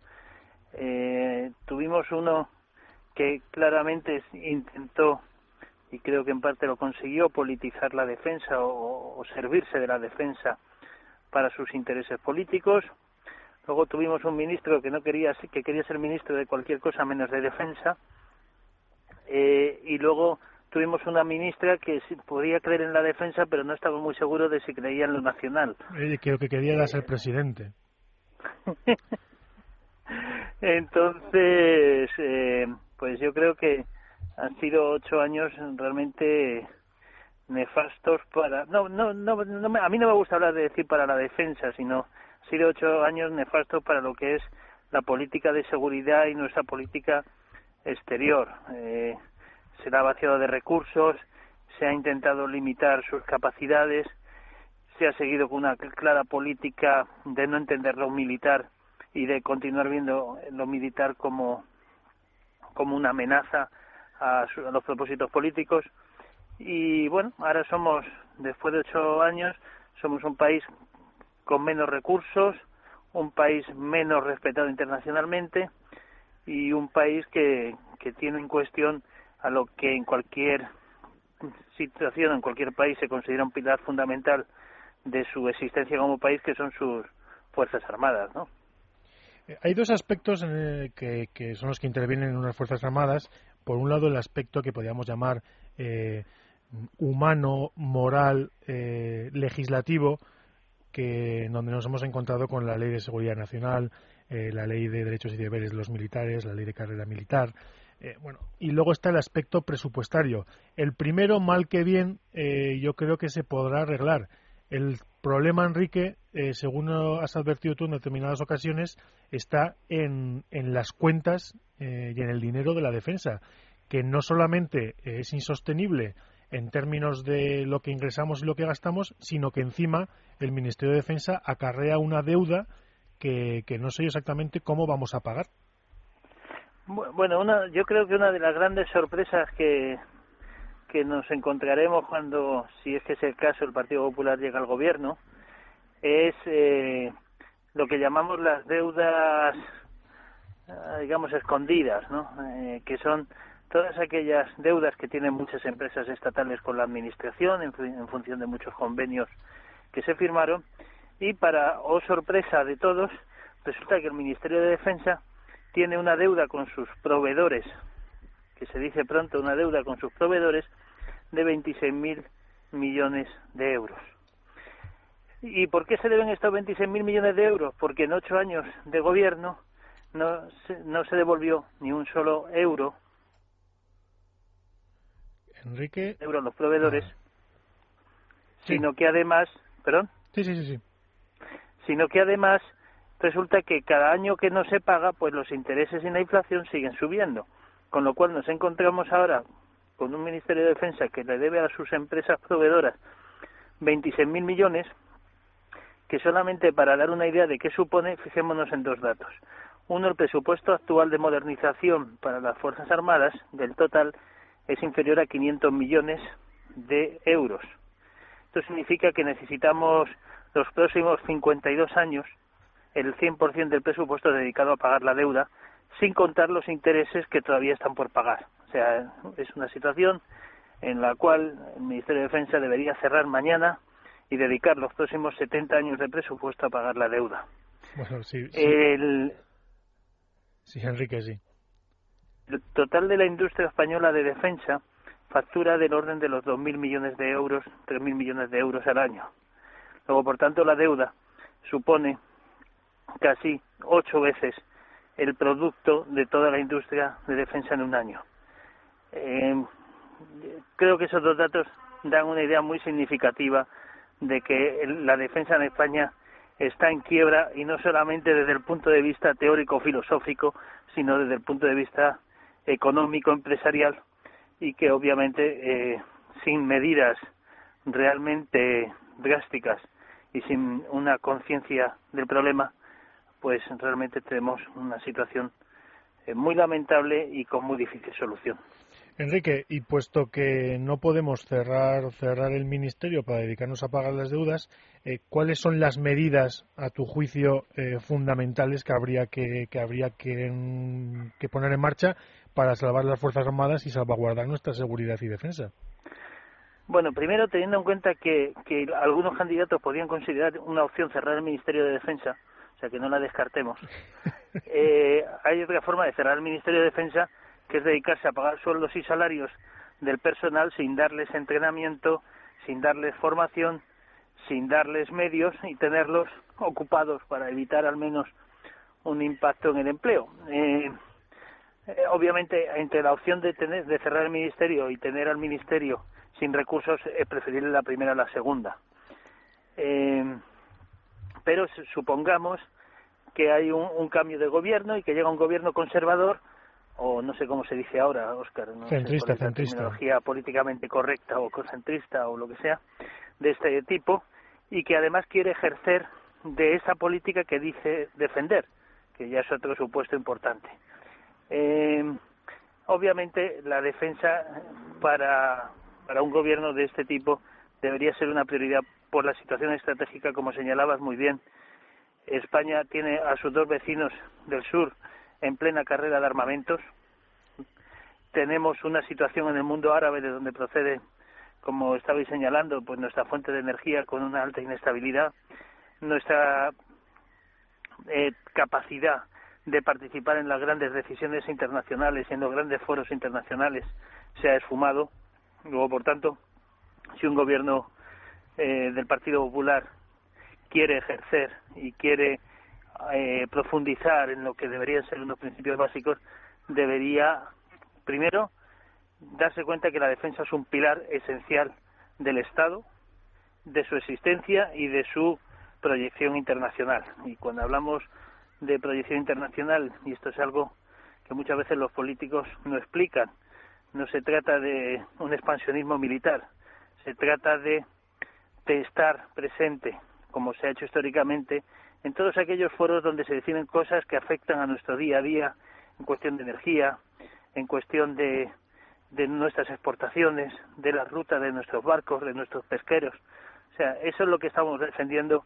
tuvimos uno que claramente intentó y creo que en parte lo consiguió politizar la defensa o, servirse de la defensa para sus intereses políticos. Luego tuvimos un ministro que no quería que quería ser ministro de cualquier cosa menos de defensa. Eh, y luego tuvimos una ministra que podía creer en la defensa, pero no estaba muy seguro de si creía en lo nacional. Eh, creo que quería era ser presidente. Entonces, eh, pues yo creo que han sido ocho años realmente nefastos para no, no no no a mí no me gusta hablar de decir para la defensa sino han sido ocho años nefastos para lo que es la política de seguridad y nuestra política exterior. Eh, se ha vaciado de recursos se ha intentado limitar sus capacidades se ha seguido con una clara política de no entender lo militar y de continuar viendo lo militar como como una amenaza a, los propósitos políticos y bueno, ahora somos, después de ocho años, somos un país con menos recursos, un país menos respetado internacionalmente y un país que, que tiene en cuestión a lo que en cualquier situación, en cualquier país se considera un pilar fundamental de su existencia como país, que son sus Fuerzas Armadas, ¿no? Eh, hay dos aspectos eh, que, que, son los que intervienen en unas Fuerzas Armadas por un lado el aspecto que podríamos llamar eh, humano, moral, eh, legislativo, que donde nos hemos encontrado con la Ley de Seguridad Nacional, eh, la Ley de Derechos y Deberes de los Militares, la Ley de Carrera Militar. bueno, y luego está el aspecto presupuestario. El primero, mal que bien, yo creo que se podrá arreglar. El problema, Enrique, según has advertido tú en determinadas ocasiones, está en, en las cuentas eh, y en el dinero de la defensa, que no solamente es insostenible en términos de lo que ingresamos y lo que gastamos, sino que encima el Ministerio de Defensa acarrea una deuda que, que no sé exactamente cómo vamos a pagar. Bueno, una, yo creo que una de las grandes sorpresas que, que nos encontraremos cuando, si es que es el caso, el Partido Popular llega al gobierno, es eh, lo que llamamos las deudas eh, digamos, escondidas, ¿no? Eh, que son todas aquellas deudas que tienen muchas empresas estatales con la administración en, función de muchos convenios que se firmaron y para oh sorpresa de todos resulta que el Ministerio de Defensa tiene una deuda con sus proveedores que se dice pronto una deuda con sus proveedores de 26.000 millones de euros. ¿Y por qué se deben estos 26.000 millones de euros? Porque en ocho años de gobierno no se, no se devolvió ni un solo euro. Enrique. Euro los proveedores. sino que además, perdón. Sí, sí, sí, sí. Sino que además resulta que cada año que no se paga, pues los intereses y la inflación siguen subiendo. Con lo cual nos encontramos ahora con un Ministerio de Defensa que le debe a sus empresas proveedoras 26.000 millones, que solamente para dar una idea de qué supone, fijémonos en dos datos. Uno, el presupuesto actual de modernización para las Fuerzas Armadas del total es inferior a 500 millones de euros. Esto significa que necesitamos los próximos 52 años el 100% del presupuesto dedicado a pagar la deuda, sin contar los intereses que todavía están por pagar. O sea, es una situación en la cual el Ministerio de Defensa debería cerrar mañana y dedicar los próximos 70 años de presupuesto a pagar la deuda. Bueno, sí, sí. El, sí, Enrique, sí. El total de la industria española de defensa factura del orden de los 2.000 millones de euros, 3.000 millones de euros al año. Luego, por tanto, la deuda supone casi ocho veces el producto de toda la industria de defensa en un año. Eh, creo que esos dos datos dan una idea muy significativa de que la defensa en España está en quiebra y no solamente desde el punto de vista teórico-filosófico, sino desde el punto de vista económico-empresarial y que obviamente eh, sin medidas realmente drásticas y sin una conciencia del problema, pues realmente tenemos una situación eh, muy lamentable y con muy difícil solución. Enrique, y puesto que no podemos cerrar cerrar el ministerio para dedicarnos a pagar las deudas, eh, ¿cuáles son las medidas, a tu juicio, fundamentales que habría que, que habría que, mm, que poner en marcha para salvar las Fuerzas Armadas y salvaguardar nuestra seguridad y defensa? Bueno, primero teniendo en cuenta que, que algunos candidatos podrían considerar una opción cerrar el Ministerio de Defensa, o sea que no la descartemos, eh, hay otra forma de cerrar el Ministerio de Defensa que es dedicarse a pagar sueldos y salarios del personal sin darles entrenamiento, sin darles formación, sin darles medios y tenerlos ocupados para evitar al menos un impacto en el empleo. Eh, eh, obviamente, entre la opción de, tener, de cerrar el ministerio y tener al ministerio sin recursos, es preferible la primera a la segunda. Eh, pero supongamos que hay un, cambio de gobierno y que llega un gobierno conservador, o no sé cómo se dice ahora, Oscar, no centrista, sé terminología políticamente correcta o concentrista o lo que sea, de este tipo, y que además quiere ejercer de esa política que dice defender, que ya es otro supuesto importante. Eh, obviamente la defensa para, para un gobierno de este tipo debería ser una prioridad por la situación estratégica, como señalabas muy bien. España tiene a sus dos vecinos del sur en plena carrera de armamentos. Tenemos una situación en el mundo árabe de donde procede, como estabais señalando, pues nuestra fuente de energía con una alta inestabilidad. Nuestra eh, capacidad de participar en las grandes decisiones internacionales y en los grandes foros internacionales se ha esfumado. Luego, por tanto, si un gobierno eh, del Partido Popular quiere ejercer y quiere eh, profundizar en lo que deberían ser unos principios básicos, debería, primero, darse cuenta que la defensa es un pilar esencial del Estado, de su existencia y de su proyección internacional. Y cuando hablamos de proyección internacional y esto es algo que muchas veces los políticos no explican. No se trata de un expansionismo militar, se trata de, estar presente, como se ha hecho históricamente, en todos aquellos foros donde se deciden cosas que afectan a nuestro día a día, en cuestión de energía, en cuestión de, de nuestras exportaciones, de la ruta de nuestros barcos, de nuestros pesqueros. O sea, eso es lo que estamos defendiendo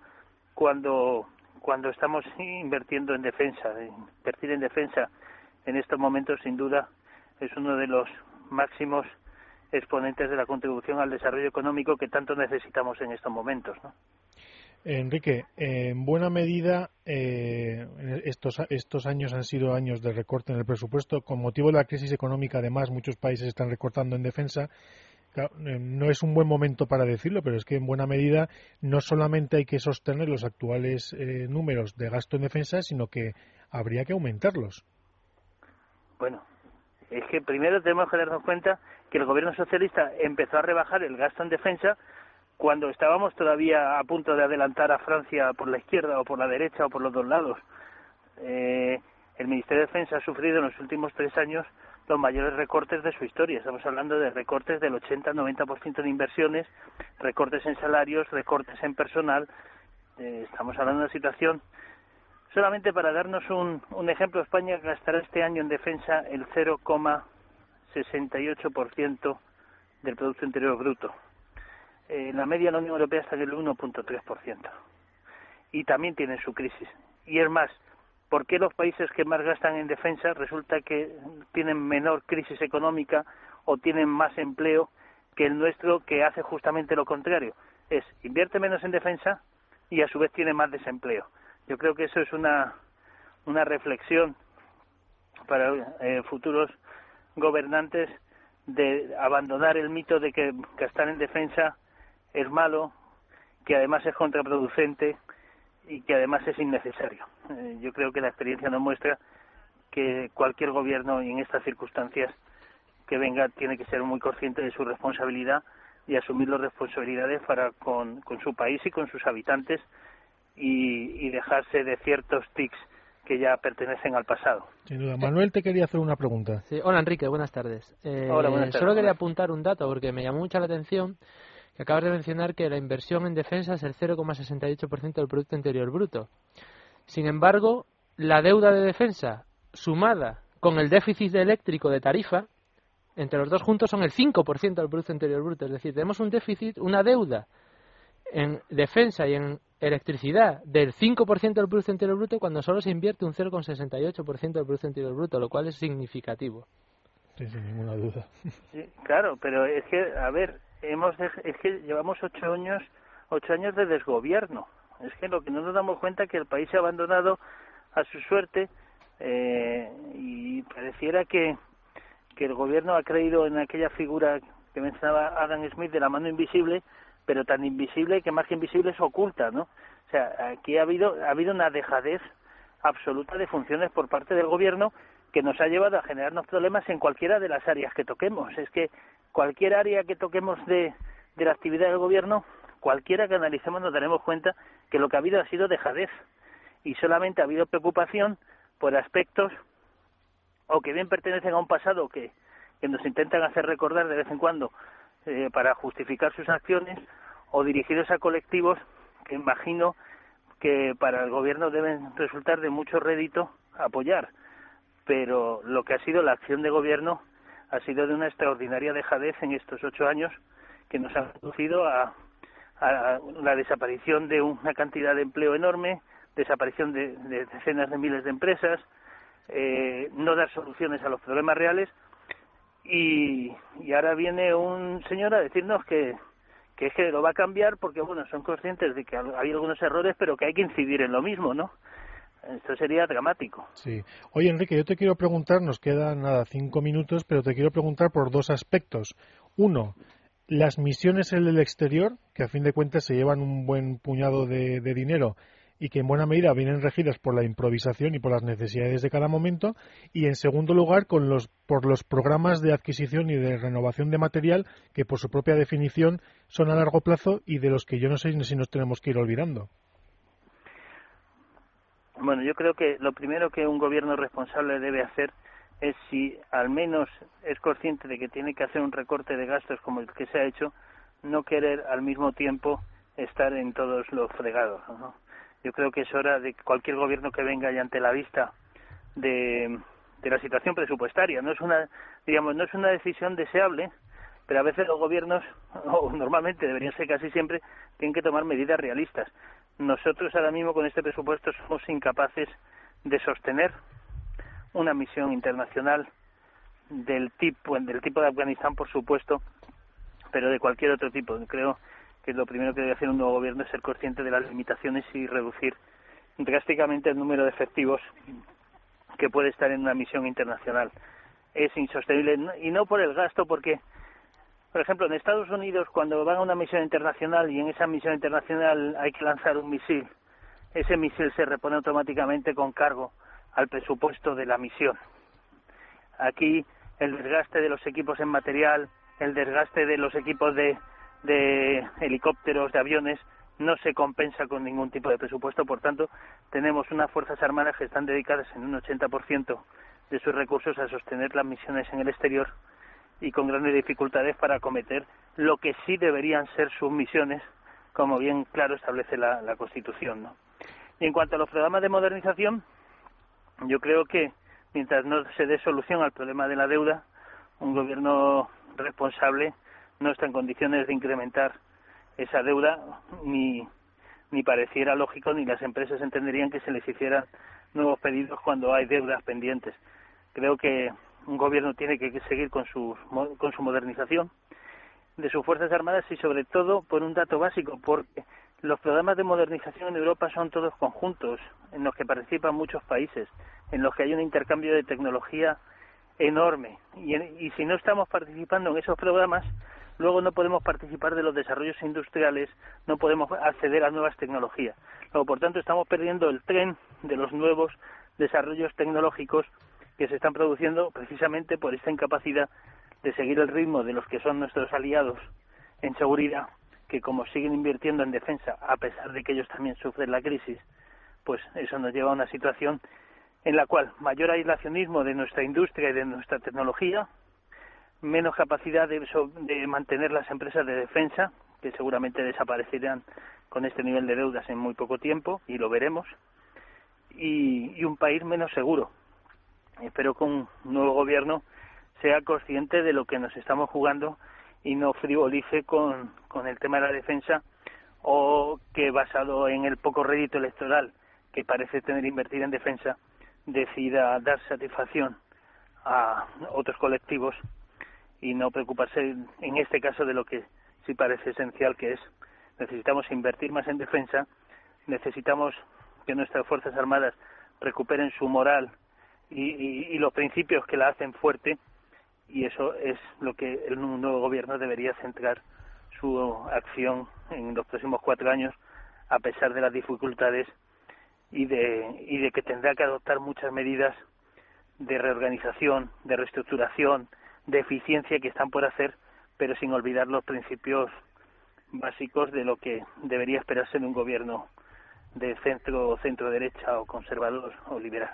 cuando cuando estamos invirtiendo en defensa. Invertir en defensa en estos momentos, sin duda, es uno de los máximos exponentes de la contribución al desarrollo económico que tanto necesitamos en estos momentos. ¿no? Enrique, en buena medida eh, estos, estos años han sido años de recorte en el presupuesto. Con motivo de la crisis económica, además, muchos países están recortando en defensa eh, no es un buen momento para decirlo, pero es que en buena medida no solamente hay que sostener los actuales eh, números de gasto en defensa, sino que habría que aumentarlos. Bueno, es que primero tenemos que darnos cuenta que el gobierno socialista empezó a rebajar el gasto en defensa cuando estábamos todavía a punto de adelantar a Francia por la izquierda o por la derecha o por los dos lados. Eh, el Ministerio de Defensa ha sufrido en los últimos tres años los mayores recortes de su historia. Estamos hablando de recortes del 80-90% de inversiones, recortes en salarios, recortes en personal. Eh, estamos hablando de una situación. Solamente para darnos un, un ejemplo, España gastará este año en defensa el 0,68% del Producto Interior Bruto. Eh, la media de la Unión Europea está en el 1.3%. Y también tiene su crisis. Y es más, ¿Por qué los países que más gastan en defensa resulta que tienen menor crisis económica o tienen más empleo que el nuestro que hace justamente lo contrario? Es invierte menos en defensa y a su vez tiene más desempleo. Yo creo que eso es una, una reflexión para eh, futuros gobernantes de abandonar el mito de que gastar en defensa es malo, que además es contraproducente y que además es innecesario. Eh, yo creo que la experiencia nos muestra que cualquier gobierno en estas circunstancias que venga tiene que ser muy consciente de su responsabilidad y asumir las responsabilidades para con, su país y con sus habitantes y, dejarse de ciertos tics que ya pertenecen al pasado. Sin duda. Manuel te quería hacer una pregunta. Hola Enrique, buenas tardes. Eh, Solo quería apuntar un dato porque me llamó mucho la atención que acabas de mencionar que la inversión en defensa es el 0,68% del Producto Interior Bruto. Sin embargo, la deuda de defensa sumada con el déficit eléctrico de tarifa, entre los dos juntos son el 5% del Producto Interior Bruto. Es decir, tenemos un déficit, una deuda en defensa y en electricidad del 5% del Producto Interior Bruto cuando solo se invierte un 0,68% del Producto Interior Bruto, lo cual es significativo. Sí, sin ninguna duda. Sí, claro, pero es que, a ver, hemos es que llevamos ocho años ocho años de desgobierno es que lo que no nos damos cuenta es que el país se ha abandonado a su suerte eh, y pareciera que que el gobierno ha creído en aquella figura que mencionaba Adam Smith de la mano invisible pero tan invisible que más que invisible es oculta no o sea aquí ha habido ha habido una dejadez absoluta de funciones por parte del gobierno que nos ha llevado a generarnos problemas en cualquiera de las áreas que toquemos. Es que cualquier área que toquemos de, de la actividad del gobierno, cualquiera que analicemos nos daremos cuenta que lo que ha habido ha sido dejadez y solamente ha habido preocupación por aspectos o que bien pertenecen a un pasado que, que nos intentan hacer recordar de vez en cuando eh, para justificar sus acciones o dirigidos a colectivos que imagino que para el gobierno deben resultar de mucho rédito apoyar. Pero lo que ha sido la acción de gobierno ha sido de una extraordinaria dejadez en estos ocho años que nos ha conducido a, la desaparición de una cantidad de empleo enorme, desaparición de, decenas de miles de empresas, eh, no dar soluciones a los problemas reales y, ahora viene un señor a decirnos que, que es que lo va a cambiar porque bueno son conscientes de que hay algunos errores pero que hay que incidir en lo mismo no esto sería dramático. Sí. Oye, Enrique, yo te quiero preguntar, nos quedan nada, cinco minutos, pero te quiero preguntar por dos aspectos. Uno, las misiones en el exterior, que a fin de cuentas se llevan un buen puñado de, dinero y que en buena medida vienen regidas por la improvisación y por las necesidades de cada momento. Y en segundo lugar, con los, por los programas de adquisición y de renovación de material, que por su propia definición son a largo plazo y de los que yo no sé si nos tenemos que ir olvidando. Bueno, yo creo que lo primero que un gobierno responsable debe hacer es si al menos es consciente de que tiene que hacer un recorte de gastos como el que se ha hecho, no querer al mismo tiempo estar en todos los fregados. Yo creo que es hora de que cualquier gobierno que venga y ante la vista de, la situación presupuestaria. No es una, digamos, no es una decisión deseable, pero a veces los gobiernos, o normalmente deberían ser casi siempre, tienen que tomar medidas realistas nosotros ahora mismo con este presupuesto somos incapaces de sostener una misión internacional del tipo del tipo de Afganistán por supuesto pero de cualquier otro tipo creo que lo primero que debe hacer un nuevo gobierno es ser consciente de las limitaciones y reducir drásticamente el número de efectivos que puede estar en una misión internacional es insostenible y no por el gasto porque por ejemplo, en Estados Unidos, cuando van a una misión internacional y en esa misión internacional hay que lanzar un misil, ese misil se repone automáticamente con cargo al presupuesto de la misión. Aquí el desgaste de los equipos en material, el desgaste de los equipos de, de helicópteros, de aviones, no se compensa con ningún tipo de presupuesto. Por tanto, tenemos unas Fuerzas Armadas que están dedicadas en un 80% de sus recursos a sostener las misiones en el exterior y con grandes dificultades para acometer lo que sí deberían ser sus misiones, como bien claro establece la, la Constitución. ¿no? Y en cuanto a los programas de modernización, yo creo que mientras no se dé solución al problema de la deuda, un gobierno responsable no está en condiciones de incrementar esa deuda ni ni pareciera lógico ni las empresas entenderían que se les hicieran nuevos pedidos cuando hay deudas pendientes. Creo que un gobierno tiene que seguir con su, con su modernización de sus Fuerzas Armadas y sobre todo por un dato básico, porque los programas de modernización en Europa son todos conjuntos, en los que participan muchos países, en los que hay un intercambio de tecnología enorme. Y, y si no estamos participando en esos programas, luego no podemos participar de los desarrollos industriales, no podemos acceder a nuevas tecnologías. Luego, por tanto, estamos perdiendo el tren de los nuevos desarrollos tecnológicos que se están produciendo precisamente por esta incapacidad de seguir el ritmo de los que son nuestros aliados en seguridad, que como siguen invirtiendo en defensa, a pesar de que ellos también sufren la crisis, pues eso nos lleva a una situación en la cual mayor aislacionismo de nuestra industria y de nuestra tecnología, menos capacidad de, de mantener las empresas de defensa, que seguramente desaparecerán con este nivel de deudas en muy poco tiempo, y lo veremos, y, un país menos seguro. Espero que un nuevo gobierno sea consciente de lo que nos estamos jugando y no frivolice con, con el tema de la defensa o que basado en el poco rédito electoral que parece tener invertir en defensa decida dar satisfacción a otros colectivos y no preocuparse en este caso de lo que sí parece esencial que es necesitamos invertir más en defensa, necesitamos que nuestras Fuerzas Armadas recuperen su moral y, y, los principios que la hacen fuerte y eso es lo que el nuevo gobierno debería centrar su acción en los próximos cuatro años a pesar de las dificultades y de, y de que tendrá que adoptar muchas medidas de reorganización, de reestructuración, de eficiencia que están por hacer, pero sin olvidar los principios básicos de lo que debería esperarse en un gobierno de centro, centro derecha o conservador o liberal.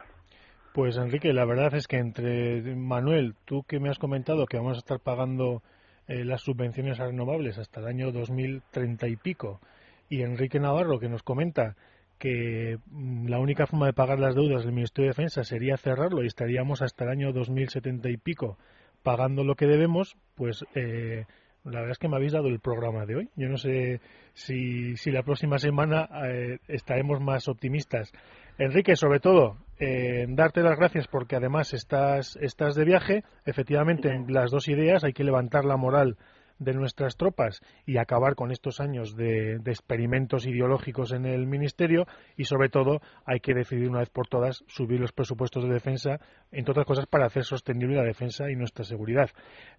Pues Enrique, la verdad es que entre Manuel, tú que me has comentado que vamos a estar pagando eh, las subvenciones a renovables hasta el año 2030 y pico, y Enrique Navarro que nos comenta que mm, la única forma de pagar las deudas del Ministerio de Defensa sería cerrarlo y estaríamos hasta el año 2070 y pico pagando lo que debemos, pues eh, la verdad es que me habéis dado el programa de hoy. Yo no sé si, si la próxima semana eh, estaremos más optimistas. Enrique, sobre todo, eh, darte las gracias porque además estás, estás de viaje. Efectivamente, en las dos ideas hay que levantar la moral de nuestras tropas y acabar con estos años de, experimentos ideológicos en el Ministerio y, sobre todo, hay que decidir una vez por todas subir los presupuestos de defensa, entre otras cosas, para hacer sostenible la defensa y nuestra seguridad.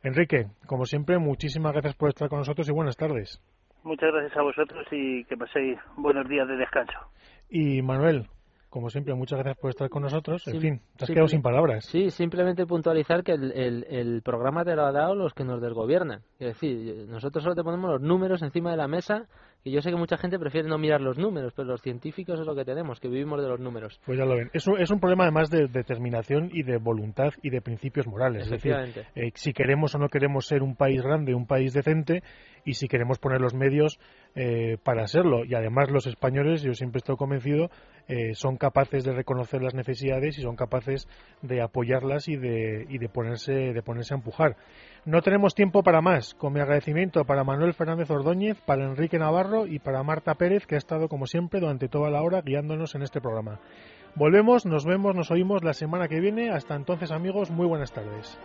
Enrique, como siempre, muchísimas gracias por estar con nosotros y buenas tardes. Muchas gracias a vosotros y que paséis buenos días de descanso. Y Manuel, como siempre, muchas gracias por estar con nosotros. En fin, te has quedado sin palabras. Sí, simplemente puntualizar que el, el, programa te lo ha dado los que nos desgobiernan. Es decir, nosotros solo te ponemos los números encima de la mesa, y yo sé que mucha gente prefiere no mirar los números, pero los científicos es lo que tenemos, que vivimos de los números. Pues ya lo ven. Eso es un problema además de determinación y de voluntad y de principios morales. Es decir, eh, si queremos o no queremos ser un país grande, un país decente, y si queremos poner los medios eh, para serlo. Y además los españoles, yo siempre estoy convencido, eh, son capaces de reconocer las necesidades y son capaces de apoyarlas y de, y de, ponerse, de ponerse a empujar. No tenemos tiempo para más. Con mi agradecimiento para Manuel Fernández Ordóñez, para Enrique Navarro y para Marta Pérez, que ha estado como siempre durante toda la hora guiándonos en este programa. Volvemos, nos vemos, nos oímos la semana que viene. Hasta entonces, amigos, muy buenas tardes.